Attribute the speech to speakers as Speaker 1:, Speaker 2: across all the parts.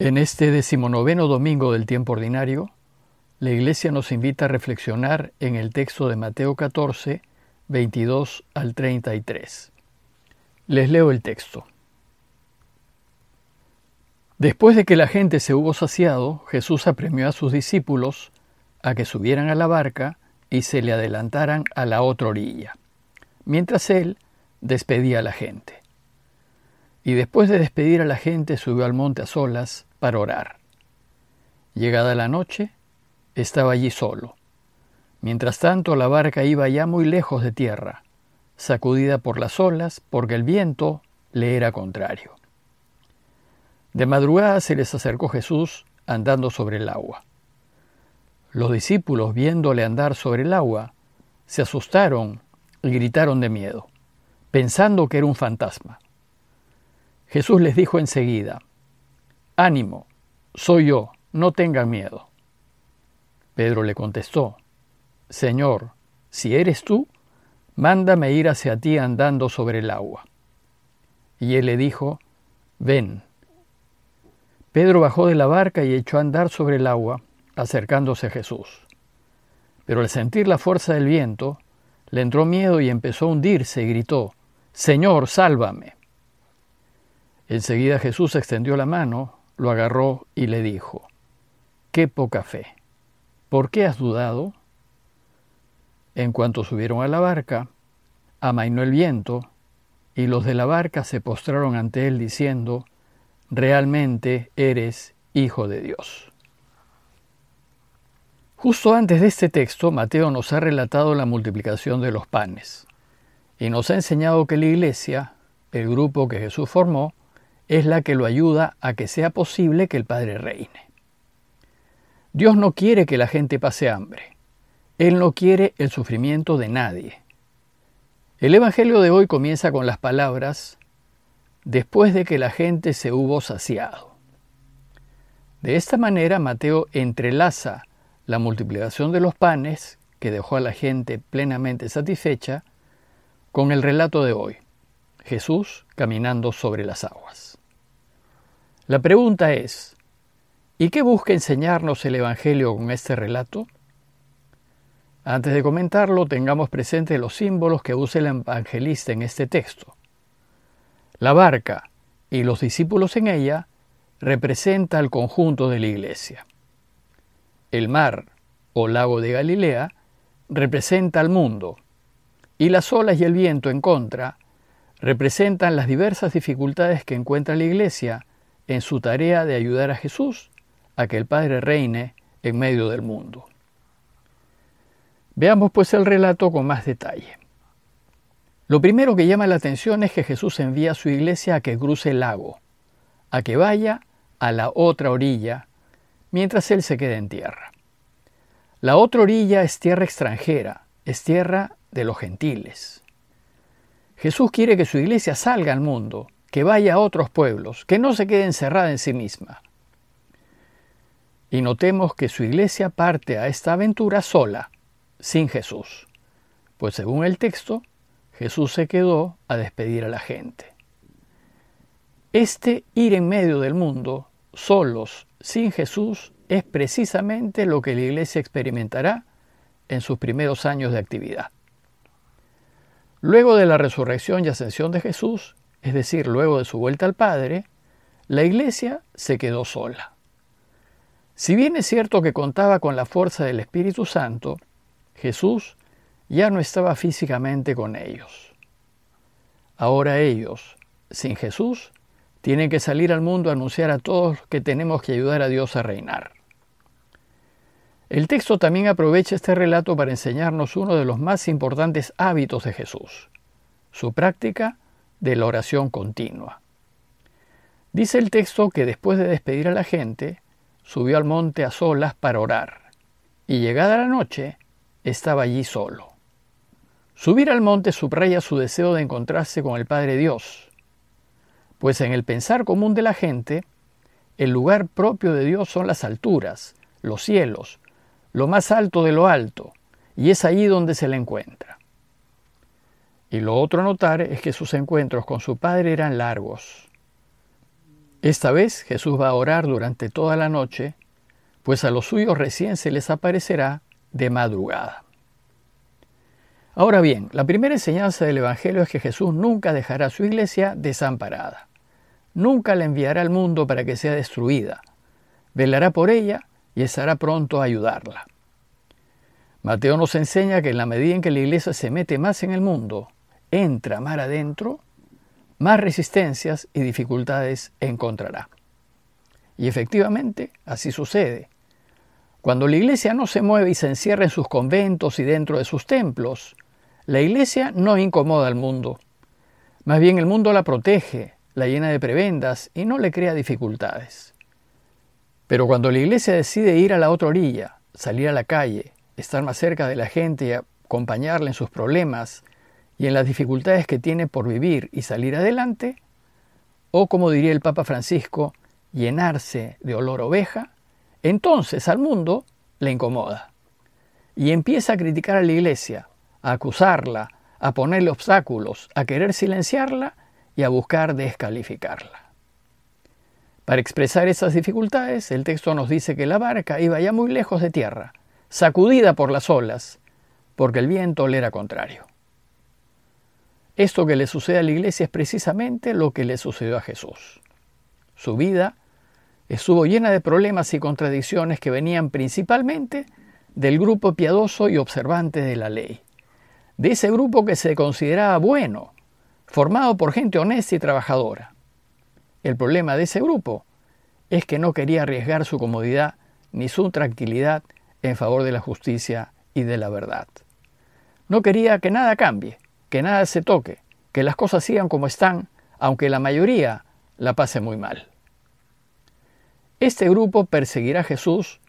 Speaker 1: En este decimonoveno domingo del tiempo ordinario, la Iglesia nos invita a reflexionar en el texto de Mateo 14, 22 al 33. Les leo el texto. Después de que la gente se hubo saciado, Jesús apremió a sus discípulos a que subieran a la barca y se le adelantaran a la otra orilla, mientras él despedía a la gente. Y después de despedir a la gente subió al monte a solas para orar. Llegada la noche, estaba allí solo. Mientras tanto, la barca iba ya muy lejos de tierra, sacudida por las olas porque el viento le era contrario. De madrugada se les acercó Jesús andando sobre el agua. Los discípulos, viéndole andar sobre el agua, se asustaron y gritaron de miedo, pensando que era un fantasma. Jesús les dijo enseguida, Ánimo, soy yo, no tengan miedo. Pedro le contestó, Señor, si eres tú, mándame ir hacia ti andando sobre el agua. Y él le dijo, Ven. Pedro bajó de la barca y echó a andar sobre el agua, acercándose a Jesús. Pero al sentir la fuerza del viento, le entró miedo y empezó a hundirse y gritó, Señor, sálvame. Enseguida Jesús extendió la mano, lo agarró y le dijo, Qué poca fe. ¿Por qué has dudado? En cuanto subieron a la barca, amainó el viento, y los de la barca se postraron ante él diciendo, realmente eres hijo de Dios. Justo antes de este texto, Mateo nos ha relatado la multiplicación de los panes y nos ha enseñado que la iglesia, el grupo que Jesús formó, es la que lo ayuda a que sea posible que el Padre reine. Dios no quiere que la gente pase hambre. Él no quiere el sufrimiento de nadie. El Evangelio de hoy comienza con las palabras, después de que la gente se hubo saciado. De esta manera Mateo entrelaza la multiplicación de los panes, que dejó a la gente plenamente satisfecha, con el relato de hoy, Jesús caminando sobre las aguas. La pregunta es, ¿y qué busca enseñarnos el Evangelio con este relato? Antes de comentarlo, tengamos presentes los símbolos que usa el evangelista en este texto. La barca y los discípulos en ella representa al conjunto de la iglesia. El mar o lago de Galilea representa al mundo y las olas y el viento en contra representan las diversas dificultades que encuentra la iglesia en su tarea de ayudar a Jesús a que el Padre reine en medio del mundo. Veamos pues el relato con más detalle. Lo primero que llama la atención es que Jesús envía a su iglesia a que cruce el lago, a que vaya a la otra orilla, mientras él se queda en tierra. La otra orilla es tierra extranjera, es tierra de los gentiles. Jesús quiere que su iglesia salga al mundo, que vaya a otros pueblos, que no se quede encerrada en sí misma. Y notemos que su iglesia parte a esta aventura sola, sin Jesús, pues según el texto, Jesús se quedó a despedir a la gente. Este ir en medio del mundo, solos, sin Jesús, es precisamente lo que la Iglesia experimentará en sus primeros años de actividad. Luego de la resurrección y ascensión de Jesús, es decir, luego de su vuelta al Padre, la Iglesia se quedó sola. Si bien es cierto que contaba con la fuerza del Espíritu Santo, Jesús ya no estaba físicamente con ellos. Ahora ellos, sin Jesús, tienen que salir al mundo a anunciar a todos que tenemos que ayudar a Dios a reinar. El texto también aprovecha este relato para enseñarnos uno de los más importantes hábitos de Jesús, su práctica de la oración continua. Dice el texto que después de despedir a la gente, subió al monte a solas para orar, y llegada la noche, estaba allí solo. Subir al monte subraya su deseo de encontrarse con el Padre Dios, pues en el pensar común de la gente, el lugar propio de Dios son las alturas, los cielos, lo más alto de lo alto, y es allí donde se le encuentra. Y lo otro a notar es que sus encuentros con su Padre eran largos. Esta vez Jesús va a orar durante toda la noche, pues a los suyos recién se les aparecerá de madrugada. Ahora bien, la primera enseñanza del Evangelio es que Jesús nunca dejará a su iglesia desamparada. Nunca la enviará al mundo para que sea destruida. Velará por ella y estará pronto a ayudarla. Mateo nos enseña que en la medida en que la iglesia se mete más en el mundo, entra mar adentro, más resistencias y dificultades encontrará. Y efectivamente, así sucede. Cuando la iglesia no se mueve y se encierra en sus conventos y dentro de sus templos, la iglesia no incomoda al mundo. Más bien el mundo la protege, la llena de prebendas y no le crea dificultades. Pero cuando la iglesia decide ir a la otra orilla, salir a la calle, estar más cerca de la gente y acompañarla en sus problemas y en las dificultades que tiene por vivir y salir adelante, o como diría el Papa Francisco, llenarse de olor oveja, entonces al mundo le incomoda y empieza a criticar a la iglesia, a acusarla, a ponerle obstáculos, a querer silenciarla y a buscar descalificarla. Para expresar esas dificultades, el texto nos dice que la barca iba ya muy lejos de tierra, sacudida por las olas, porque el viento le era contrario. Esto que le sucede a la iglesia es precisamente lo que le sucedió a Jesús. Su vida estuvo llena de problemas y contradicciones que venían principalmente del grupo piadoso y observante de la ley, de ese grupo que se consideraba bueno, formado por gente honesta y trabajadora. El problema de ese grupo es que no quería arriesgar su comodidad ni su tranquilidad en favor de la justicia y de la verdad. No quería que nada cambie, que nada se toque, que las cosas sigan como están, aunque la mayoría la pase muy mal. Este grupo perseguirá a Jesús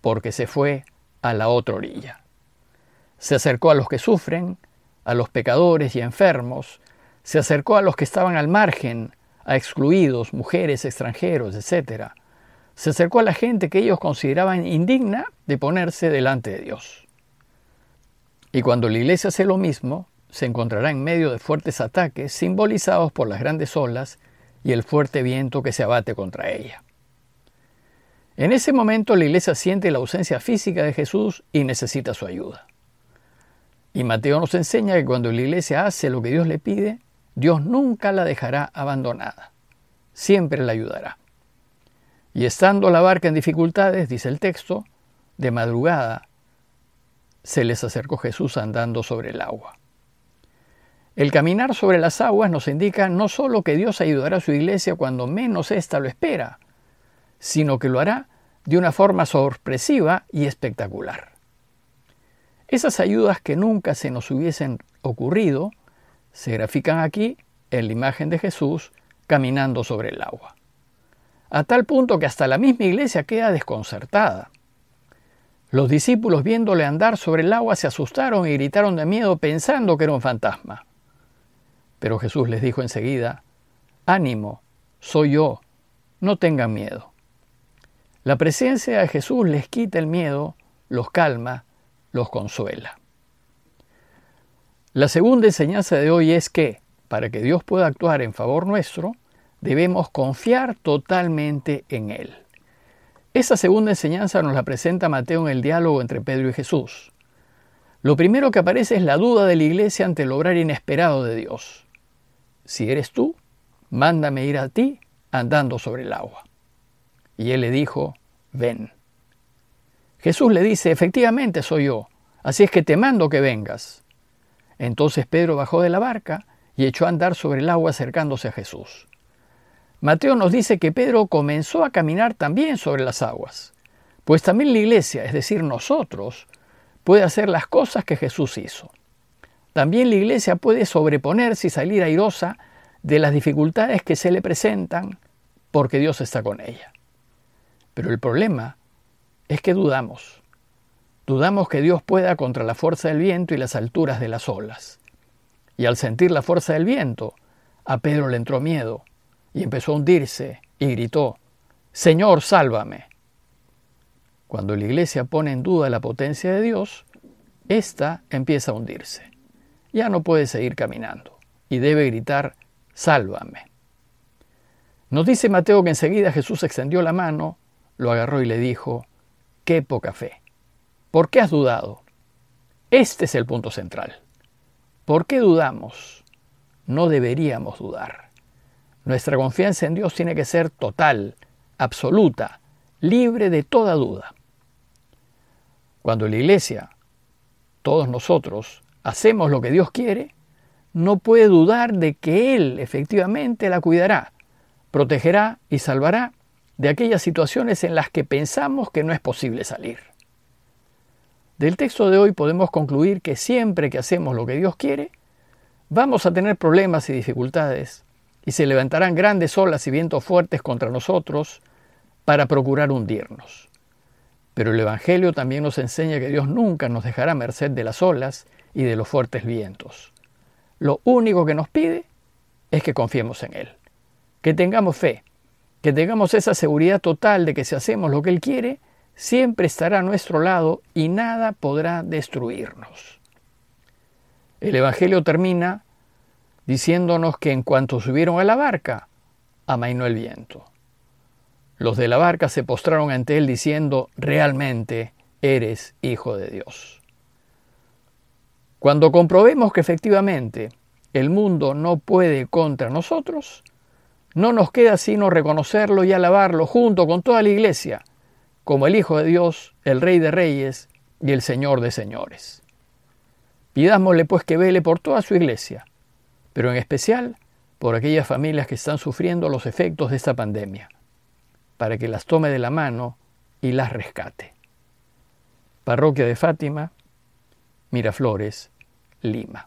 Speaker 1: porque se fue a la otra orilla. Se acercó a los que sufren, a los pecadores y enfermos, se acercó a los que estaban al margen, a excluidos, mujeres, extranjeros, etc se acercó a la gente que ellos consideraban indigna de ponerse delante de Dios. Y cuando la iglesia hace lo mismo, se encontrará en medio de fuertes ataques simbolizados por las grandes olas y el fuerte viento que se abate contra ella. En ese momento la iglesia siente la ausencia física de Jesús y necesita su ayuda. Y Mateo nos enseña que cuando la iglesia hace lo que Dios le pide, Dios nunca la dejará abandonada, siempre la ayudará. Y estando la barca en dificultades, dice el texto, de madrugada se les acercó Jesús andando sobre el agua. El caminar sobre las aguas nos indica no solo que Dios ayudará a su iglesia cuando menos ésta lo espera, sino que lo hará de una forma sorpresiva y espectacular. Esas ayudas que nunca se nos hubiesen ocurrido se grafican aquí en la imagen de Jesús caminando sobre el agua a tal punto que hasta la misma iglesia queda desconcertada. Los discípulos viéndole andar sobre el agua se asustaron y gritaron de miedo pensando que era un fantasma. Pero Jesús les dijo enseguida, Ánimo, soy yo, no tengan miedo. La presencia de Jesús les quita el miedo, los calma, los consuela. La segunda enseñanza de hoy es que, para que Dios pueda actuar en favor nuestro, debemos confiar totalmente en Él. Esa segunda enseñanza nos la presenta Mateo en el diálogo entre Pedro y Jesús. Lo primero que aparece es la duda de la iglesia ante el obrar inesperado de Dios. Si eres tú, mándame ir a ti andando sobre el agua. Y él le dijo, ven. Jesús le dice, efectivamente soy yo, así es que te mando que vengas. Entonces Pedro bajó de la barca y echó a andar sobre el agua acercándose a Jesús. Mateo nos dice que Pedro comenzó a caminar también sobre las aguas, pues también la iglesia, es decir, nosotros, puede hacer las cosas que Jesús hizo. También la iglesia puede sobreponerse y salir airosa de las dificultades que se le presentan porque Dios está con ella. Pero el problema es que dudamos. Dudamos que Dios pueda contra la fuerza del viento y las alturas de las olas. Y al sentir la fuerza del viento, a Pedro le entró miedo y empezó a hundirse y gritó, Señor, sálvame. Cuando la iglesia pone en duda la potencia de Dios, ésta empieza a hundirse. Ya no puede seguir caminando y debe gritar, sálvame. Nos dice Mateo que enseguida Jesús extendió la mano, lo agarró y le dijo, qué poca fe. ¿Por qué has dudado? Este es el punto central. ¿Por qué dudamos? No deberíamos dudar. Nuestra confianza en Dios tiene que ser total, absoluta, libre de toda duda. Cuando la iglesia, todos nosotros, hacemos lo que Dios quiere, no puede dudar de que Él efectivamente la cuidará, protegerá y salvará de aquellas situaciones en las que pensamos que no es posible salir. Del texto de hoy podemos concluir que siempre que hacemos lo que Dios quiere, vamos a tener problemas y dificultades, y se levantarán grandes olas y vientos fuertes contra nosotros para procurar hundirnos. Pero el Evangelio también nos enseña que Dios nunca nos dejará merced de las olas y de los fuertes vientos. Lo único que nos pide es que confiemos en Él, que tengamos fe, que tengamos esa seguridad total de que si hacemos lo que Él quiere, siempre estará a nuestro lado y nada podrá destruirnos. El Evangelio termina diciéndonos que en cuanto subieron a la barca, amainó el viento. Los de la barca se postraron ante él diciendo, realmente eres hijo de Dios. Cuando comprobemos que efectivamente el mundo no puede contra nosotros, no nos queda sino reconocerlo y alabarlo junto con toda la iglesia, como el Hijo de Dios, el Rey de Reyes y el Señor de Señores. Pidámosle pues que vele por toda su iglesia, pero en especial por aquellas familias que están sufriendo los efectos de esta pandemia, para que las tome de la mano y las rescate. Parroquia de Fátima, Miraflores, Lima.